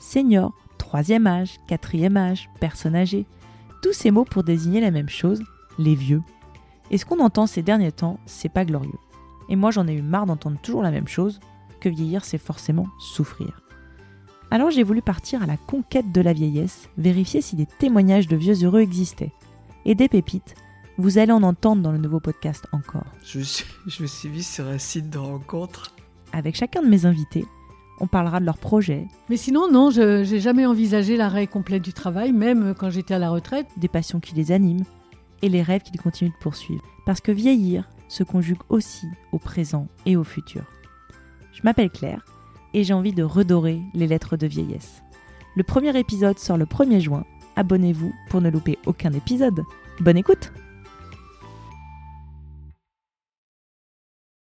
Senior, troisième âge, quatrième âge, personne âgée. Tous ces mots pour désigner la même chose, les vieux. Et ce qu'on entend ces derniers temps, c'est pas glorieux. Et moi j'en ai eu marre d'entendre toujours la même chose, que vieillir c'est forcément souffrir. Alors j'ai voulu partir à la conquête de la vieillesse, vérifier si des témoignages de vieux heureux existaient. Et des pépites, vous allez en entendre dans le nouveau podcast encore. Je, me suis mis sur un site de rencontre. Avec chacun de mes invités, on parlera de leurs projets, Mais sinon, non, je n'ai jamais envisagé l'arrêt complet du travail, même quand j'étais à la retraite. des passions qui les animent et les rêves qu'ils continuent de poursuivre. Parce que vieillir se conjugue aussi au présent et au futur. Je m'appelle Claire et j'ai envie de redorer les lettres de vieillesse. Le premier épisode sort le 1er juin. Abonnez-vous pour ne louper aucun épisode. Bonne écoute